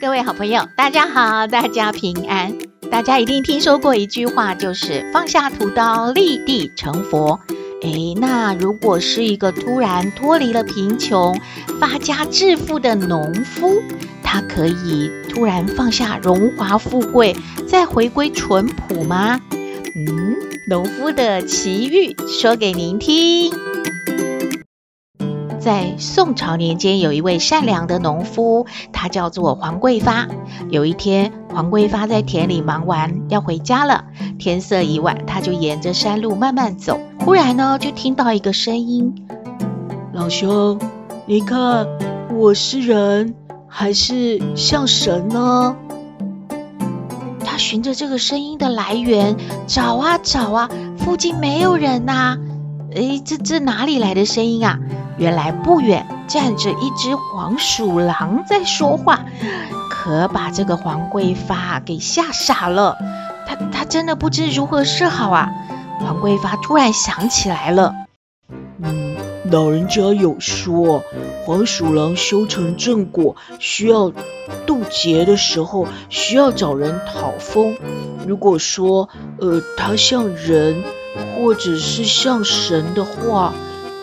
各位好朋友，大家好，大家平安。大家一定听说过一句话，就是放下屠刀，立地成佛。诶，那如果是一个突然脱离了贫穷、发家致富的农夫，他可以突然放下荣华富贵，再回归淳朴吗？嗯，农夫的奇遇说给您听。在宋朝年间，有一位善良的农夫，他叫做黄桂发。有一天，黄桂发在田里忙完要回家了，天色已晚，他就沿着山路慢慢走。忽然呢，就听到一个声音：“老兄，你看我是人还是像神呢？”他循着这个声音的来源找啊找啊，附近没有人呐。诶，这这哪里来的声音啊？原来不远站着一只黄鼠狼在说话，可把这个黄贵发给吓傻了。他他真的不知如何是好啊！黄贵发突然想起来了，嗯，老人家有说，黄鼠狼修成正果，需要渡劫的时候需要找人讨封。如果说，呃，他像人或者是像神的话，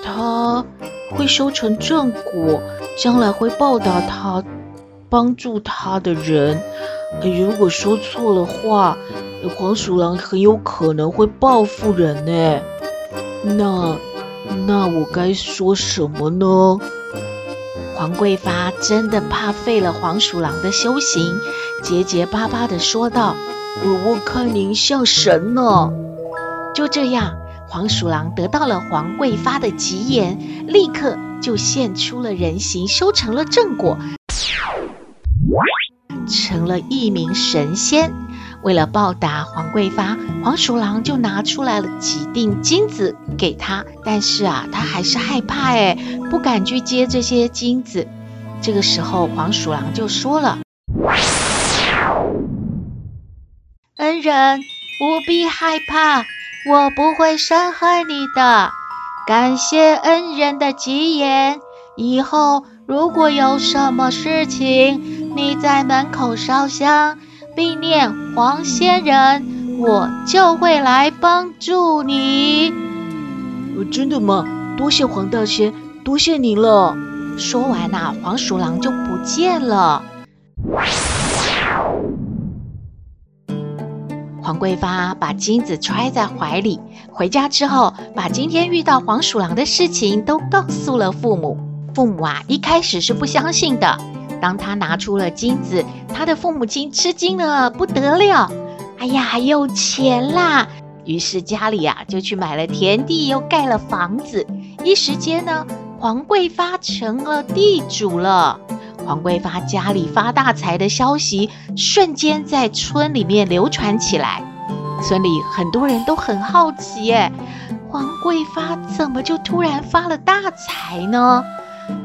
他。会修成正果，将来会报答他，帮助他的人。如果说错了话，黄鼠狼很有可能会报复人呢。那那我该说什么呢？黄贵发真的怕废了黄鼠狼的修行，结结巴巴地说道：“我我看您像神呢。”就这样。黄鼠狼得到了黄贵发的吉言，立刻就现出了人形，修成了正果，成了一名神仙。为了报答黄贵发，黄鼠狼就拿出来了几锭金子给他。但是啊，他还是害怕，哎，不敢去接这些金子。这个时候，黄鼠狼就说了：“恩人，不必害怕。”我不会伤害你的，感谢恩人的吉言。以后如果有什么事情，你在门口烧香，并念黄仙人，我就会来帮助你。真的吗？多谢黄大仙，多谢您了。说完呐、黄鼠狼就不见了。桂发把金子揣在怀里，回家之后，把今天遇到黄鼠狼的事情都告诉了父母。父母啊，一开始是不相信的。当他拿出了金子，他的父母亲吃惊了不得了。哎呀，有钱啦！于是家里啊，就去买了田地，又盖了房子。一时间呢，黄贵发成了地主了。黄贵发家里发大财的消息瞬间在村里面流传起来，村里很多人都很好奇，哎，黄贵发怎么就突然发了大财呢？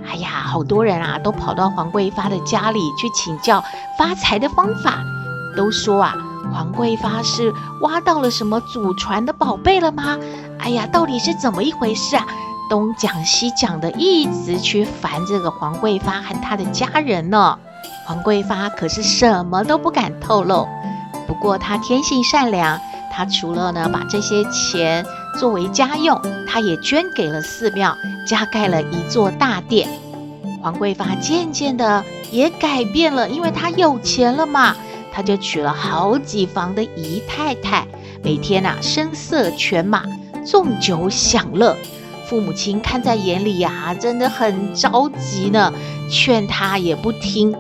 哎呀，好多人啊都跑到黄贵发的家里去请教发财的方法，都说啊，黄贵发是挖到了什么祖传的宝贝了吗？哎呀，到底是怎么一回事啊？东讲西讲的，一直去烦这个黄贵发和他的家人呢。黄贵发可是什么都不敢透露。不过他天性善良，他除了呢把这些钱作为家用，他也捐给了寺庙，加盖了一座大殿。黄贵发渐渐的也改变了，因为他有钱了嘛，他就娶了好几房的姨太太，每天呐、声色犬马，纵酒享乐。父母亲看在眼里呀、啊，真的很着急呢，劝他也不听。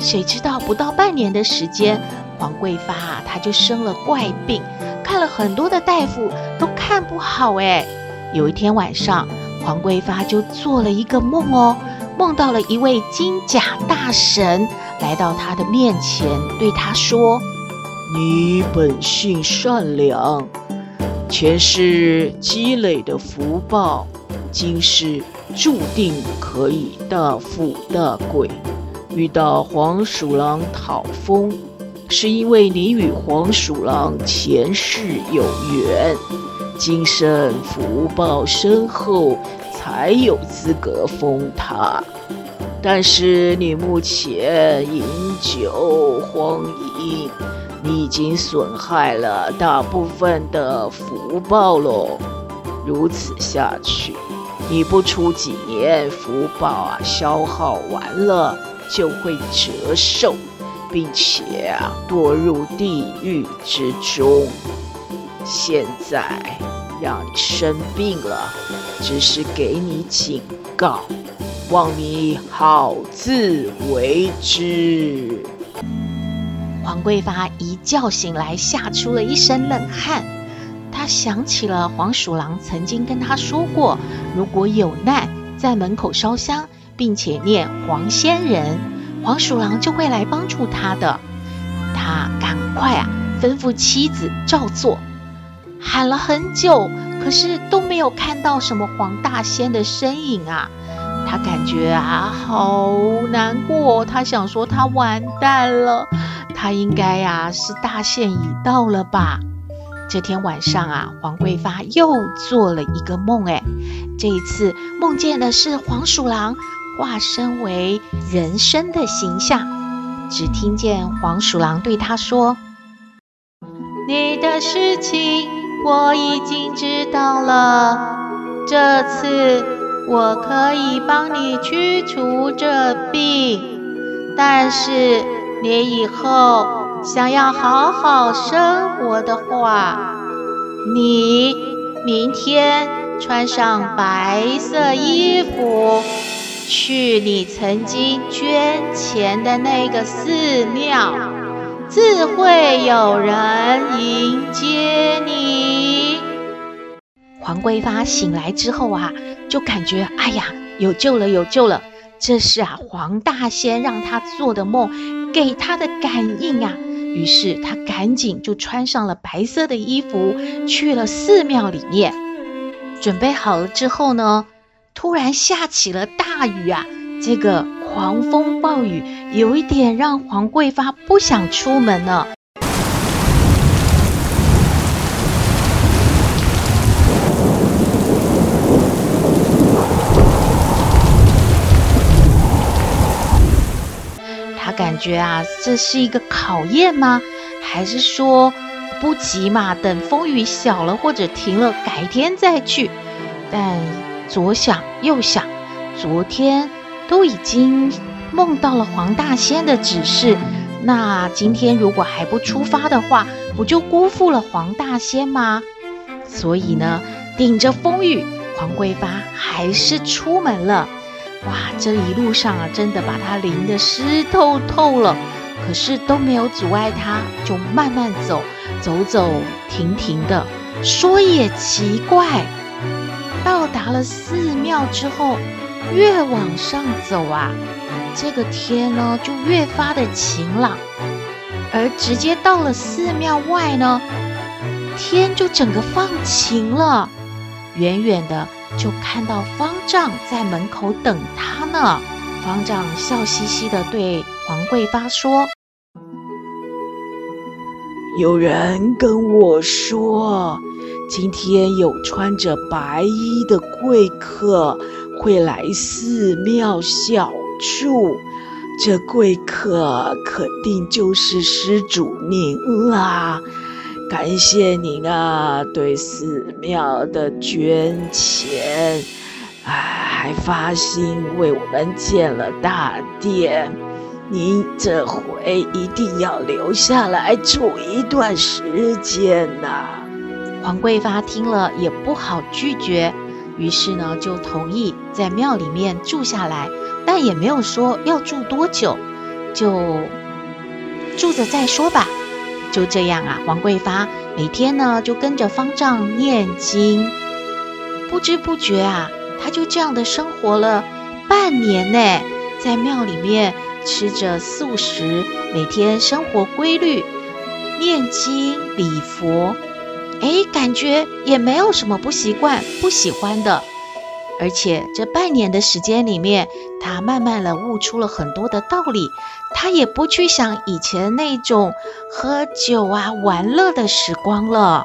谁知道不到半年的时间，黄贵发啊，他就生了怪病，看了很多的大夫都看不好。哎，有一天晚上，黄桂发就做了一个梦哦，梦到了一位金甲大神来到他的面前，对他说：“你本性善良，前世积累的福报，今世注定可以大富大贵。遇到黄鼠狼讨封，是因为你与黄鼠狼前世有缘。”今生福报深厚，才有资格封他。但是你目前饮酒荒淫，你已经损害了大部分的福报喽。如此下去，你不出几年，福报啊消耗完了，就会折寿，并且啊堕入地狱之中。现在让你生病了，只是给你警告，望你好自为之。黄桂发一觉醒来，吓出了一身冷汗。他想起了黄鼠狼曾经跟他说过，如果有难，在门口烧香，并且念黄仙人，黄鼠狼就会来帮助他的。他赶快啊，吩咐妻子照做。喊了很久，可是都没有看到什么黄大仙的身影啊！他感觉啊，好难过。他想说，他完蛋了，他应该呀、是大限已到了吧？这天晚上啊，黄桂发又做了一个梦，哎，这一次梦见的是黄鼠狼化身为人生的形象，只听见黄鼠狼对他说：“你的事情。”我已经知道了，这次我可以帮你驱除这病，但是你以后想要好好生活的话，你明天穿上白色衣服，去你曾经捐钱的那个寺庙。自会有人迎接你。黄桂发醒来之后啊，就感觉哎呀，有救了，有救了！这是啊，黄大仙让他做的梦，给他的感应啊。于是他赶紧就穿上了白色的衣服，去了寺庙里面。准备好了之后呢，突然下起了大雨啊，这个。狂风暴雨有一点让黄桂发不想出门了。他感觉啊，这是一个考验吗？还是说不急嘛？等风雨小了或者停了，改天再去。但左想右想，昨天。都已经梦到了黄大仙的指示，那今天如果还不出发的话，不就辜负了黄大仙吗？所以呢，顶着风雨，黄桂发还是出门了。哇，这一路上啊，真的把他淋得湿透透了，可是都没有阻碍他，就慢慢走，走走停停的。说也奇怪，到达了寺庙之后。越往上走啊，这个天呢就越发的晴朗，而直接到了寺庙外呢，天就整个放晴了。远远的就看到方丈在门口等他呢。方丈笑嘻嘻的对黄桂发说：“有人跟我说，今天有穿着白衣的贵客。”会来寺庙小住，这贵客肯定就是施主您啦！感谢您啊，对寺庙的捐钱，哎，还发心为我们建了大殿。您这回一定要留下来住一段时间呐！黄桂发听了也不好拒绝。于是呢，就同意在庙里面住下来，但也没有说要住多久，就住着再说吧。就这样啊，黄桂发每天呢就跟着方丈念经，不知不觉啊，他就这样的生活了半年呢，在庙里面吃着素食，每天生活规律，念经礼佛，哎，感觉也没有什么不习惯、不喜欢的。而且这半年的时间里面，他慢慢的悟出了很多的道理。他也不去想以前那种喝酒啊、玩乐的时光了。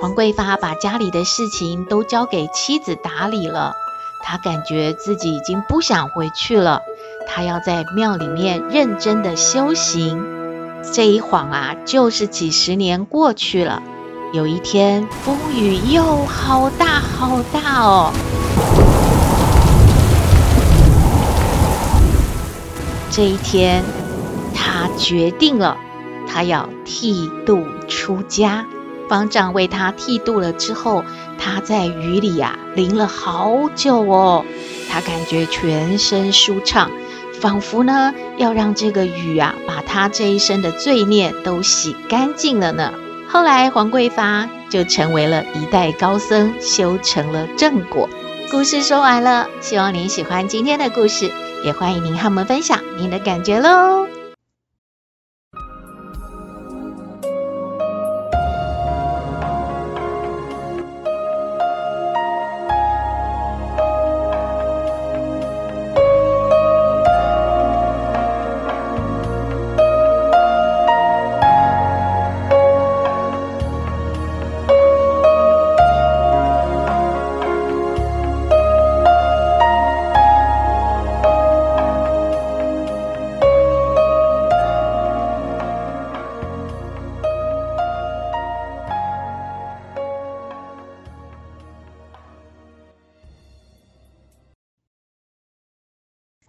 黄桂发把家里的事情都交给妻子打理了。他感觉自己已经不想回去了。他要在庙里面认真的修行。这一晃啊，就是几十年过去了。有一天，风雨又好大好大哦。这一天，他决定了，他要剃度出家。方丈为他剃度了之后，他在雨里啊淋了好久哦，他感觉全身舒畅，仿佛呢要让这个雨啊把他这一生的罪孽都洗干净了呢。后来黄桂发就成为了一代高僧，修成了正果。故事说完了，希望您喜欢今天的故事，也欢迎您和我们分享您的感觉喽。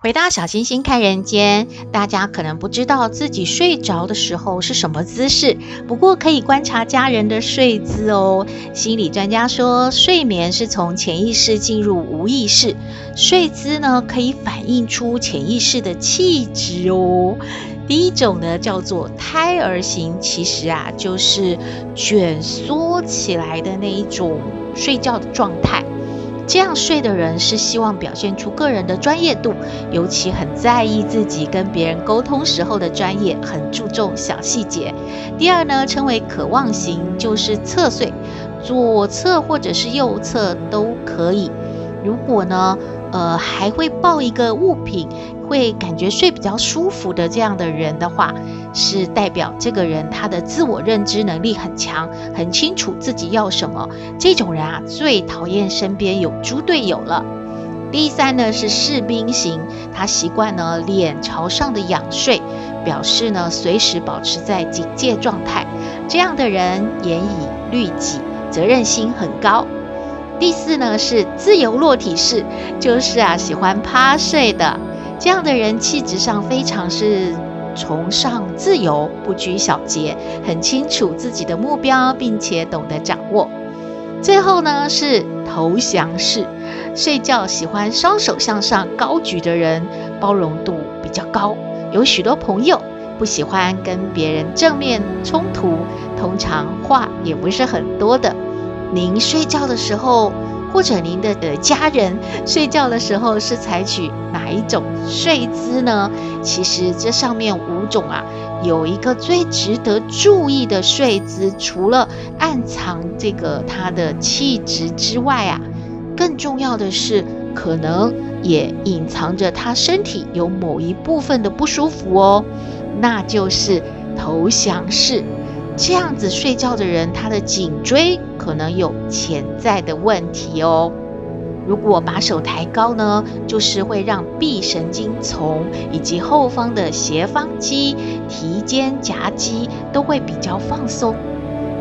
回到小星星看人间，大家可能不知道自己睡着的时候是什么姿势，不过可以观察家人的睡姿哦。心理专家说，睡眠是从潜意识进入无意识，睡姿呢可以反映出潜意识的气质哦。第一种呢叫做胎儿型，其实啊就是卷缩起来的那一种睡觉的状态。这样睡的人是希望表现出个人的专业度，尤其很在意自己跟别人沟通时候的专业，很注重小细节。第二呢，称为渴望型，就是侧睡，左侧或者是右侧都可以。如果呢，呃，还会抱一个物品，会感觉睡比较舒服的这样的人的话，是代表这个人他的自我认知能力很强，很清楚自己要什么。这种人啊，最讨厌身边有猪队友了。第三呢是士兵型，他习惯呢脸朝上的仰睡，表示呢随时保持在警戒状态。这样的人严以律己，责任心很高。第四呢是自由落体式，就是啊喜欢趴睡的。这样的人气质上非常是崇尚自由，不拘小节，很清楚自己的目标，并且懂得掌握。最后呢是投降式，睡觉喜欢双手向上高举的人，包容度比较高，有许多朋友，不喜欢跟别人正面冲突，通常话也不是很多的。您睡觉的时候，或者您的呃家人睡觉的时候是采取哪一种睡姿呢？其实这上面五种啊，有一个最值得注意的睡姿，除了暗藏这个他的气质之外啊，更重要的是，可能也隐藏着他身体有某一部分的不舒服哦，那就是投降式。这样子睡觉的人，他的颈椎可能有潜在的问题哦。如果把手抬高呢，就是会让臂神经丛以及后方的斜方肌、提肩夹肌都会比较放松。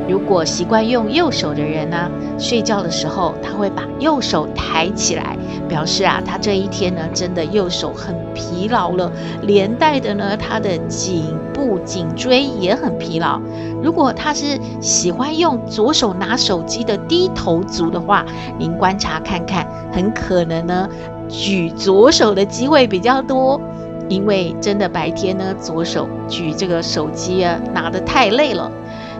如果习惯用右手的人呢，睡觉的时候他会把右手抬起来，表示啊，他这一天呢真的右手很疲劳了，连带的呢他的颈部颈椎也很疲劳。如果他是喜欢用左手拿手机的低头族的话，您观察看看，很可能呢举左手的机会比较多，因为真的白天呢左手举这个手机啊拿得太累了。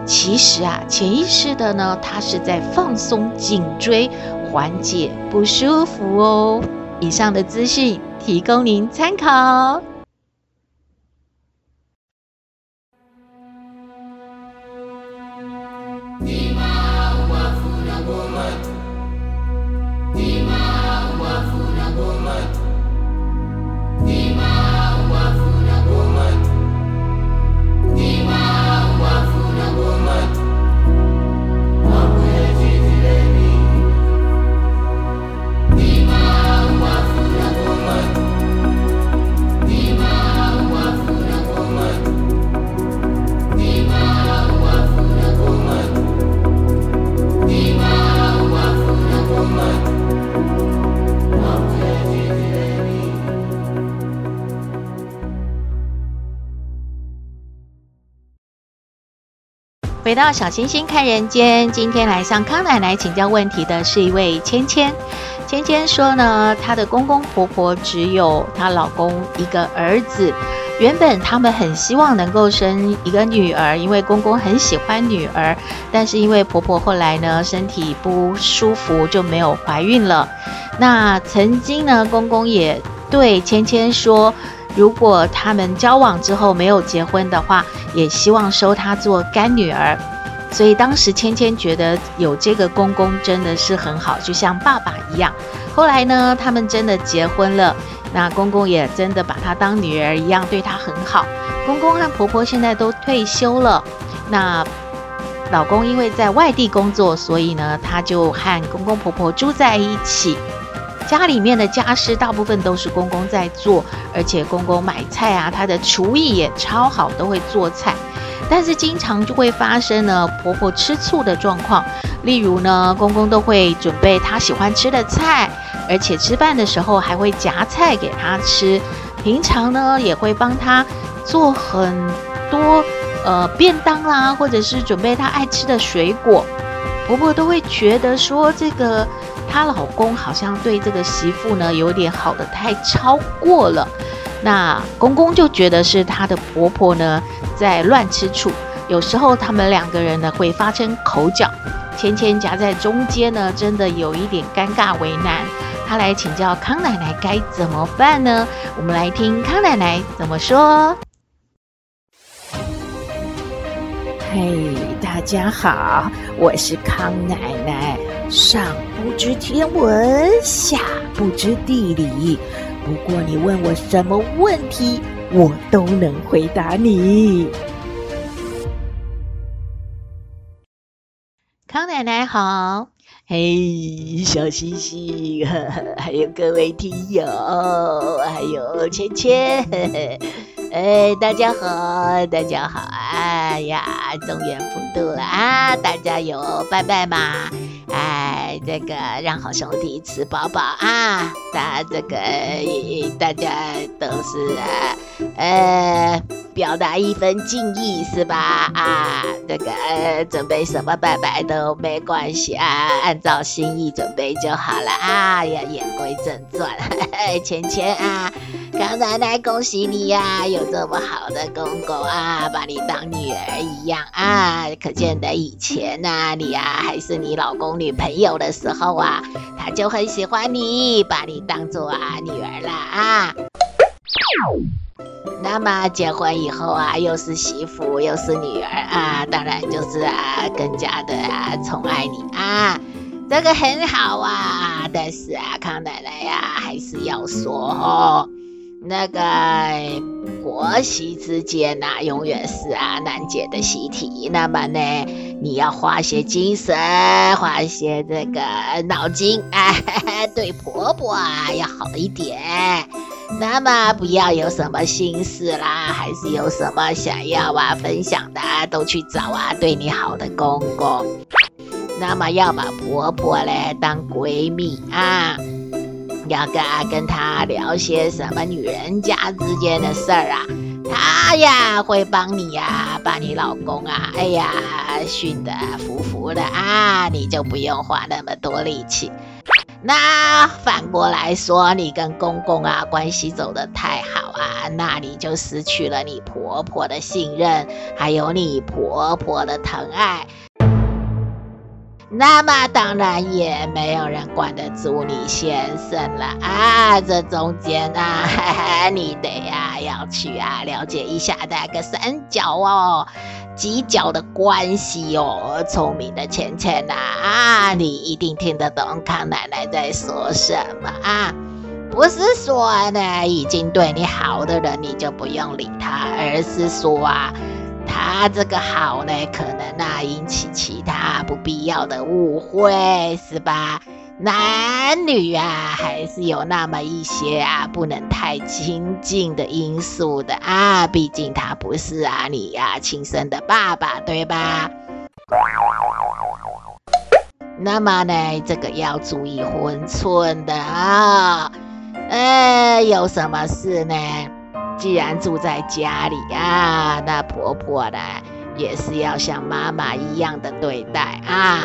其实啊，潜意识的呢，它是在放松颈椎，缓解不舒服哦。以上的资讯提供您参考。回到小星星看人间，今天来向康奶奶请教问题的是一位芊芊。芊芊说呢，她的公公婆婆只有她老公一个儿子，原本他们很希望能够生一个女儿，因为公公很喜欢女儿，但是因为婆婆后来呢身体不舒服，就没有怀孕了。那曾经呢，公公也对芊芊说。如果他们交往之后没有结婚的话，也希望收她做干女儿。所以当时芊芊觉得有这个公公真的是很好，就像爸爸一样。后来呢，他们真的结婚了，那公公也真的把她当女儿一样对她很好。公公和婆婆现在都退休了，那老公因为在外地工作，所以呢，他就和公公婆婆住在一起。家里面的家事大部分都是公公在做，而且公公买菜啊，他的厨艺也超好，都会做菜。但是经常就会发生呢，婆婆吃醋的状况。例如呢，公公都会准备他喜欢吃的菜，而且吃饭的时候还会夹菜给他吃。平常呢，也会帮他做很多呃便当啦，或者是准备他爱吃的水果。婆婆都会觉得说这个。她老公好像对这个媳妇呢有点好的太超过了，那公公就觉得是她的婆婆呢在乱吃醋，有时候他们两个人呢会发生口角，芊芊夹在中间呢，真的有一点尴尬为难。她来请教康奶奶该怎么办呢？我们来听康奶奶怎么说。嘿，大家好，我是康奶奶。上不知天文，下不知地理。不过你问我什么问题，我都能回答你。康奶奶好，嘿，小星星，还有各位听友，还有芊芊，哎，大家好，大家好，哎呀，中元普渡了啊，大家有拜拜吗？哎，这个让好兄弟吃饱饱啊！那这个大家都是啊，呃，表达一份敬意是吧？啊，这个准备什么拜拜都没关系啊，按照心意准备就好了啊。呀，言归正传，钱钱啊。康奶奶，恭喜你呀，有这么好的公公啊，把你当女儿一样啊！可见得以前呐，你呀还是你老公女朋友的时候啊，他就很喜欢你，把你当做啊女儿了啊。那么结婚以后啊，又是媳妇又是女儿啊，当然就是啊更加的啊宠爱你啊，这个很好啊。但是啊，康奶奶呀还是要说哦。那个婆媳之间呐、啊，永远是啊难解的习题。那么呢，你要花些精神，花些这个脑筋，哎，对婆婆啊要好一点。那么不要有什么心事啦，还是有什么想要啊分享的，都去找啊对你好的公公。那么要把婆婆嘞当闺蜜啊。要跟啊跟他聊些什么女人家之间的事儿啊，他呀会帮你呀，把你老公啊，哎呀训得服服的啊，你就不用花那么多力气。那反过来说，你跟公公啊关系走得太好啊，那你就失去了你婆婆的信任，还有你婆婆的疼爱。那么当然也没有人管得住你先生了啊！这中间啊，你得呀、啊、要去啊了解一下那个三角哦、几角的关系哦。聪明的芊芊呐啊，你一定听得懂康奶奶在说什么啊？不是说呢，已经对你好的人你就不用理他，而是说啊。他这个好呢，可能啊引起其他不必要的误会，是吧？男女啊，还是有那么一些啊不能太亲近的因素的啊。毕竟他不是啊你呀、啊、亲生的爸爸，对吧？那么呢，这个要注意分寸的啊。呃，有什么事呢？既然住在家里啊，那婆婆呢也是要像妈妈一样的对待啊。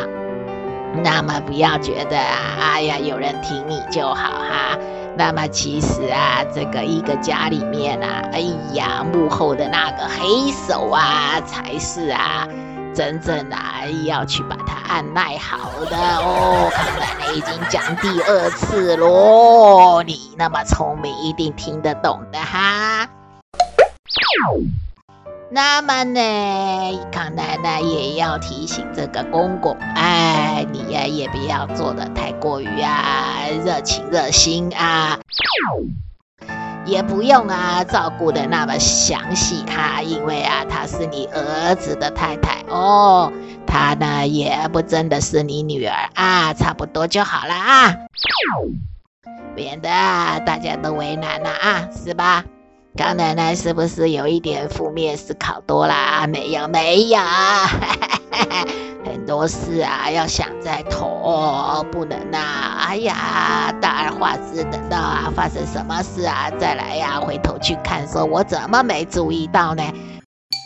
那么不要觉得啊，哎呀，有人挺你就好哈。那么其实啊，这个一个家里面啊，哎呀，幕后的那个黑手啊，才是啊，真正的啊要去把它按捺好的哦。康奶奶已经讲第二次喽，你那么聪明，一定听得懂的哈。那么呢，康奶奶也要提醒这个公公，哎，你呀也不要做得太过于啊热情热心啊，也不用啊照顾的那么详细哈，因为啊她是你儿子的太太哦，她呢也不真的是你女儿啊，差不多就好了啊，免得大家都为难了啊，是吧？康奶奶是不是有一点负面思考多啦？没有，没有，很多事啊要想在头，不能啊！哎呀，大而化之，等到啊发生什么事啊再来呀，回头去看，说我怎么没注意到呢？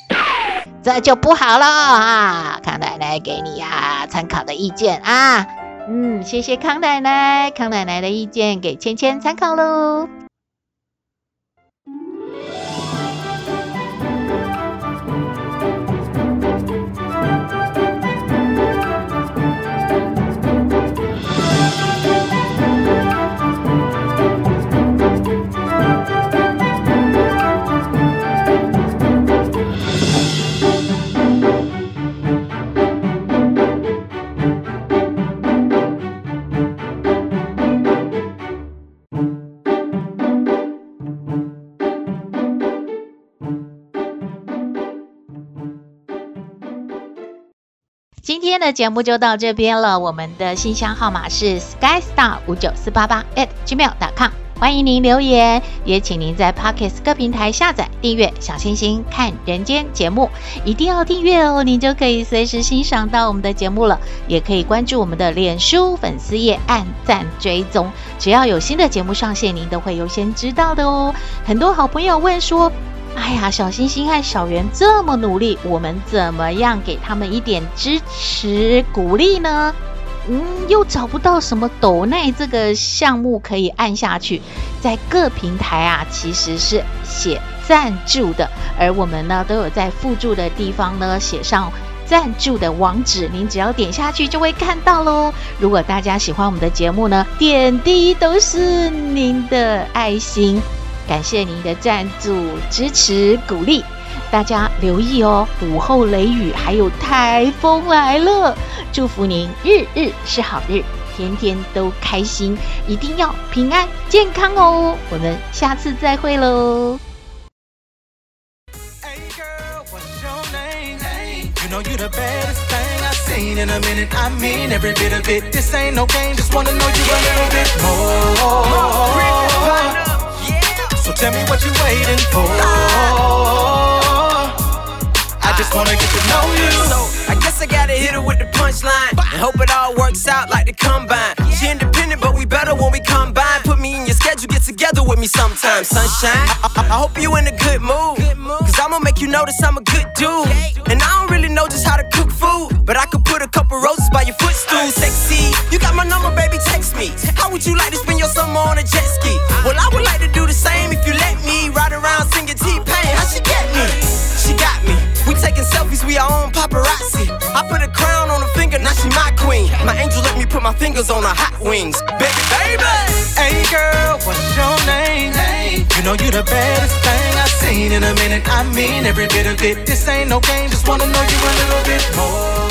这就不好了啊！康奶奶给你呀参考的意见啊，嗯，谢谢康奶奶，康奶奶的意见给芊芊参考喽。今天的节目就到这边了，我们的信箱号码是 skystar 五九四八八 at gmail.com，欢迎您留言，也请您在 Podcast 各平台下载订阅小星星看人间节目，一定要订阅哦，您就可以随时欣赏到我们的节目了，也可以关注我们的脸书粉丝页，按赞追踪，只要有新的节目上线，您都会优先知道的哦。很多好朋友问说。哎呀，小星星和小圆这么努力，我们怎么样给他们一点支持鼓励呢？嗯，又找不到什么抖内这个项目可以按下去，在各平台啊，其实是写赞助的，而我们呢都有在附注的地方呢写上赞助的网址，您只要点下去就会看到喽。如果大家喜欢我们的节目呢，点滴都是您的爱心。感谢您的赞助、支持、鼓励，大家留意哦！午后雷雨还有台风来了，祝福您日日是好日，天天都开心，一定要平安健康哦！我们下次再会喽。So tell me what you waiting for. I just wanna get to know you. So I guess I gotta hit her with the punchline and hope it all works out like the combine. She independent, but we better when we combine. Put me in your schedule, get together with me sometime, sunshine. I, I, I hope you in a good mood, cause I'ma make you notice I'm a good dude. And I don't really know just how to cook food, but I could put a couple roses by your footstool. Sexy, you got my number, baby, text me. How would you like to spend your summer on a jet ski? Well, I would like to We taking selfies, we our own paparazzi. I put a crown on her finger, now she my queen. My angel let me put my fingers on the hot wings. Baby, baby. Hey girl, what's your name? Hey. You know you the baddest thing I've seen in a minute. I mean every bit of it. This ain't no game, just wanna know you a little bit more.